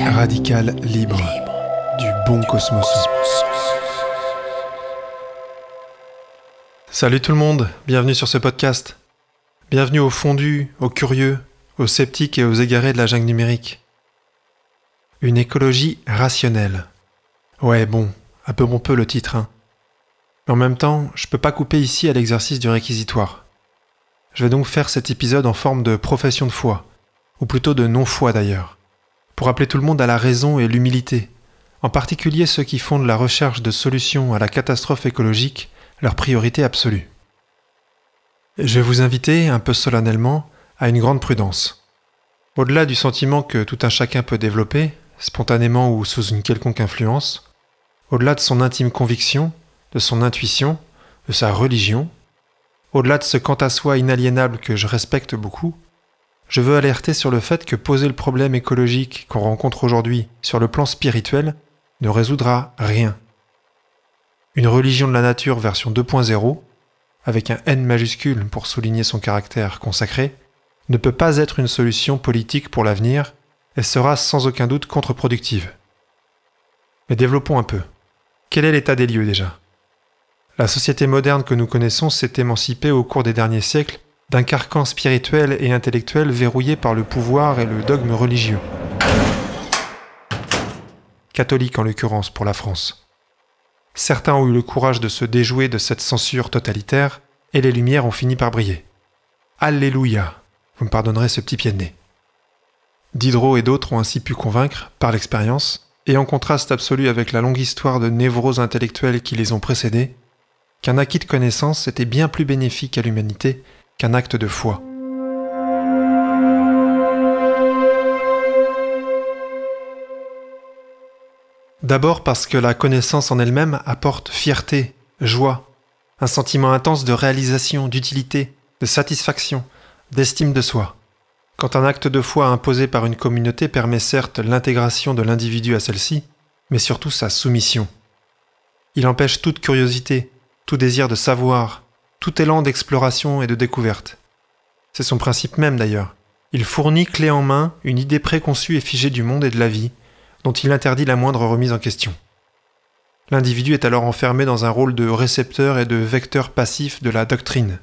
Radical, libre, du bon cosmos. Salut tout le monde, bienvenue sur ce podcast. Bienvenue aux fondus, aux curieux, aux sceptiques et aux égarés de la jungle numérique. Une écologie rationnelle. Ouais, bon, un peu mon peu le titre, hein. En même temps, je peux pas couper ici à l'exercice du réquisitoire. Je vais donc faire cet épisode en forme de profession de foi, ou plutôt de non-foi d'ailleurs pour appeler tout le monde à la raison et l'humilité, en particulier ceux qui font de la recherche de solutions à la catastrophe écologique leur priorité absolue. Je vais vous inviter, un peu solennellement, à une grande prudence. Au-delà du sentiment que tout un chacun peut développer, spontanément ou sous une quelconque influence, au-delà de son intime conviction, de son intuition, de sa religion, au-delà de ce quant à soi inaliénable que je respecte beaucoup, je veux alerter sur le fait que poser le problème écologique qu'on rencontre aujourd'hui sur le plan spirituel ne résoudra rien. Une religion de la nature version 2.0, avec un N majuscule pour souligner son caractère consacré, ne peut pas être une solution politique pour l'avenir et sera sans aucun doute contre-productive. Mais développons un peu. Quel est l'état des lieux déjà? La société moderne que nous connaissons s'est émancipée au cours des derniers siècles d'un carcan spirituel et intellectuel verrouillé par le pouvoir et le dogme religieux. Catholique en l'occurrence pour la France. Certains ont eu le courage de se déjouer de cette censure totalitaire, et les lumières ont fini par briller. Alléluia Vous me pardonnerez ce petit pied de nez. Diderot et d'autres ont ainsi pu convaincre, par l'expérience, et en contraste absolu avec la longue histoire de névroses intellectuelles qui les ont précédés, qu'un acquis de connaissance était bien plus bénéfique à l'humanité qu'un acte de foi. D'abord parce que la connaissance en elle-même apporte fierté, joie, un sentiment intense de réalisation, d'utilité, de satisfaction, d'estime de soi. Quand un acte de foi imposé par une communauté permet certes l'intégration de l'individu à celle-ci, mais surtout sa soumission. Il empêche toute curiosité, tout désir de savoir, tout élan d'exploration et de découverte. C'est son principe même d'ailleurs. Il fournit clé en main une idée préconçue et figée du monde et de la vie, dont il interdit la moindre remise en question. L'individu est alors enfermé dans un rôle de récepteur et de vecteur passif de la doctrine.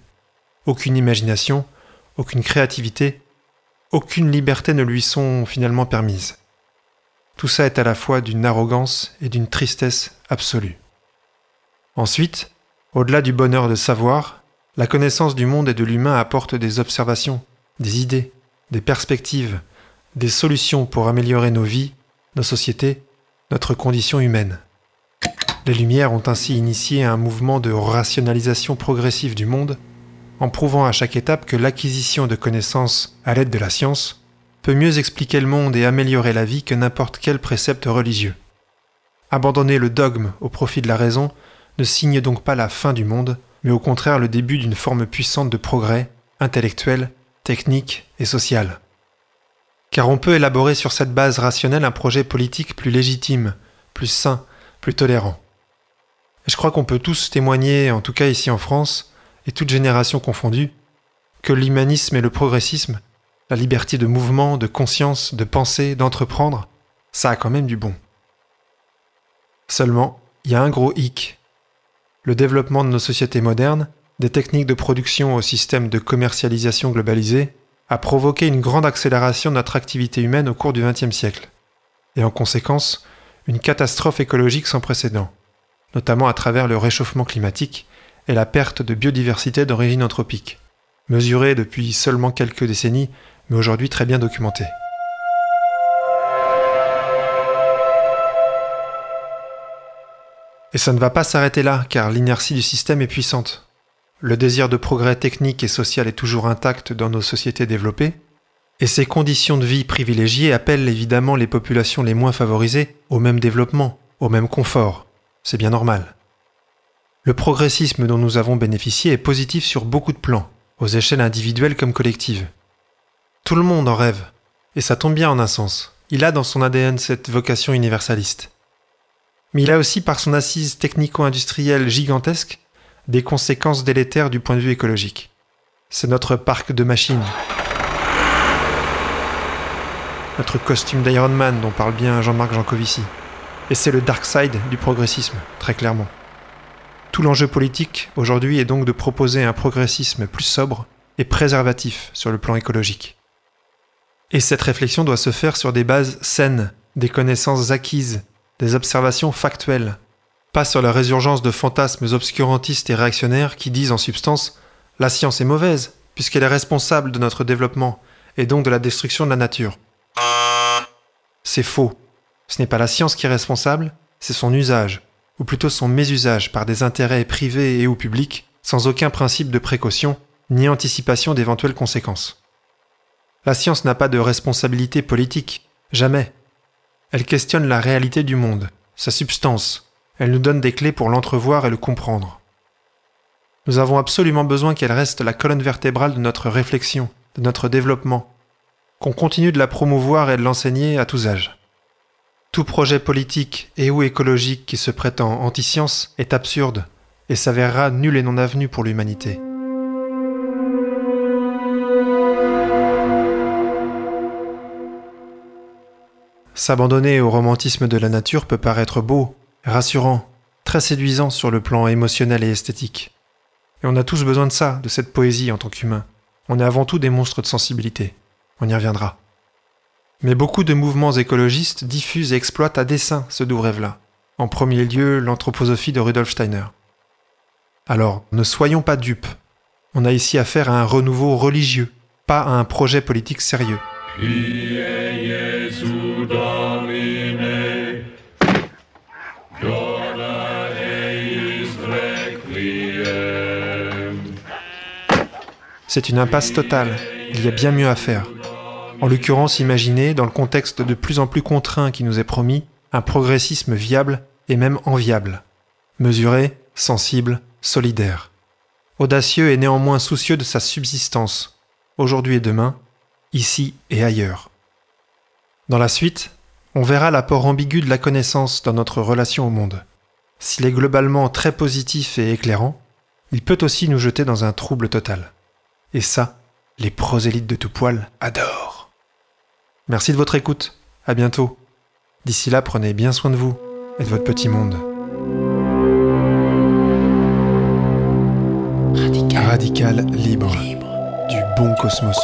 Aucune imagination, aucune créativité, aucune liberté ne lui sont finalement permises. Tout ça est à la fois d'une arrogance et d'une tristesse absolue. Ensuite, au-delà du bonheur de savoir, la connaissance du monde et de l'humain apporte des observations, des idées, des perspectives, des solutions pour améliorer nos vies, nos sociétés, notre condition humaine. Les Lumières ont ainsi initié un mouvement de rationalisation progressive du monde, en prouvant à chaque étape que l'acquisition de connaissances à l'aide de la science peut mieux expliquer le monde et améliorer la vie que n'importe quel précepte religieux. Abandonner le dogme au profit de la raison ne signe donc pas la fin du monde, mais au contraire le début d'une forme puissante de progrès, intellectuel, technique et social. Car on peut élaborer sur cette base rationnelle un projet politique plus légitime, plus sain, plus tolérant. Et je crois qu'on peut tous témoigner, en tout cas ici en France, et toutes générations confondues, que l'humanisme et le progressisme, la liberté de mouvement, de conscience, de penser, d'entreprendre, ça a quand même du bon. Seulement, il y a un gros hic, le développement de nos sociétés modernes, des techniques de production au système de commercialisation globalisé, a provoqué une grande accélération de notre activité humaine au cours du XXe siècle, et en conséquence, une catastrophe écologique sans précédent, notamment à travers le réchauffement climatique et la perte de biodiversité d'origine anthropique, mesurée depuis seulement quelques décennies, mais aujourd'hui très bien documentée. Et ça ne va pas s'arrêter là, car l'inertie du système est puissante. Le désir de progrès technique et social est toujours intact dans nos sociétés développées, et ces conditions de vie privilégiées appellent évidemment les populations les moins favorisées au même développement, au même confort. C'est bien normal. Le progressisme dont nous avons bénéficié est positif sur beaucoup de plans, aux échelles individuelles comme collectives. Tout le monde en rêve, et ça tombe bien en un sens. Il a dans son ADN cette vocation universaliste mais il a aussi, par son assise technico-industrielle gigantesque, des conséquences délétères du point de vue écologique. C'est notre parc de machines. Notre costume d'Iron Man dont parle bien Jean-Marc Jancovici. Et c'est le dark side du progressisme, très clairement. Tout l'enjeu politique aujourd'hui est donc de proposer un progressisme plus sobre et préservatif sur le plan écologique. Et cette réflexion doit se faire sur des bases saines, des connaissances acquises, des observations factuelles, pas sur la résurgence de fantasmes obscurantistes et réactionnaires qui disent en substance la science est mauvaise, puisqu'elle est responsable de notre développement et donc de la destruction de la nature. C'est faux. Ce n'est pas la science qui est responsable, c'est son usage, ou plutôt son mésusage par des intérêts privés et ou publics, sans aucun principe de précaution ni anticipation d'éventuelles conséquences. La science n'a pas de responsabilité politique, jamais. Elle questionne la réalité du monde, sa substance, elle nous donne des clés pour l'entrevoir et le comprendre. Nous avons absolument besoin qu'elle reste la colonne vertébrale de notre réflexion, de notre développement, qu'on continue de la promouvoir et de l'enseigner à tous âges. Tout projet politique et ou écologique qui se prétend anti-science est absurde et s'avérera nul et non avenu pour l'humanité. S'abandonner au romantisme de la nature peut paraître beau, rassurant, très séduisant sur le plan émotionnel et esthétique. Et on a tous besoin de ça, de cette poésie en tant qu'humain. On est avant tout des monstres de sensibilité. On y reviendra. Mais beaucoup de mouvements écologistes diffusent et exploitent à dessein ce doux rêve-là. En premier lieu, l'anthroposophie de Rudolf Steiner. Alors, ne soyons pas dupes. On a ici affaire à un renouveau religieux, pas à un projet politique sérieux. C'est une impasse totale. Il y a bien mieux à faire. En l'occurrence, imaginez, dans le contexte de plus en plus contraint qui nous est promis, un progressisme viable et même enviable. Mesuré, sensible, solidaire. Audacieux et néanmoins soucieux de sa subsistance, aujourd'hui et demain, ici et ailleurs. Dans la suite, on verra l'apport ambigu de la connaissance dans notre relation au monde. S'il est globalement très positif et éclairant, il peut aussi nous jeter dans un trouble total. Et ça, les prosélytes de tout poil adorent. Merci de votre écoute. À bientôt. D'ici là, prenez bien soin de vous et de votre petit monde. Radical, libre, du bon cosmos.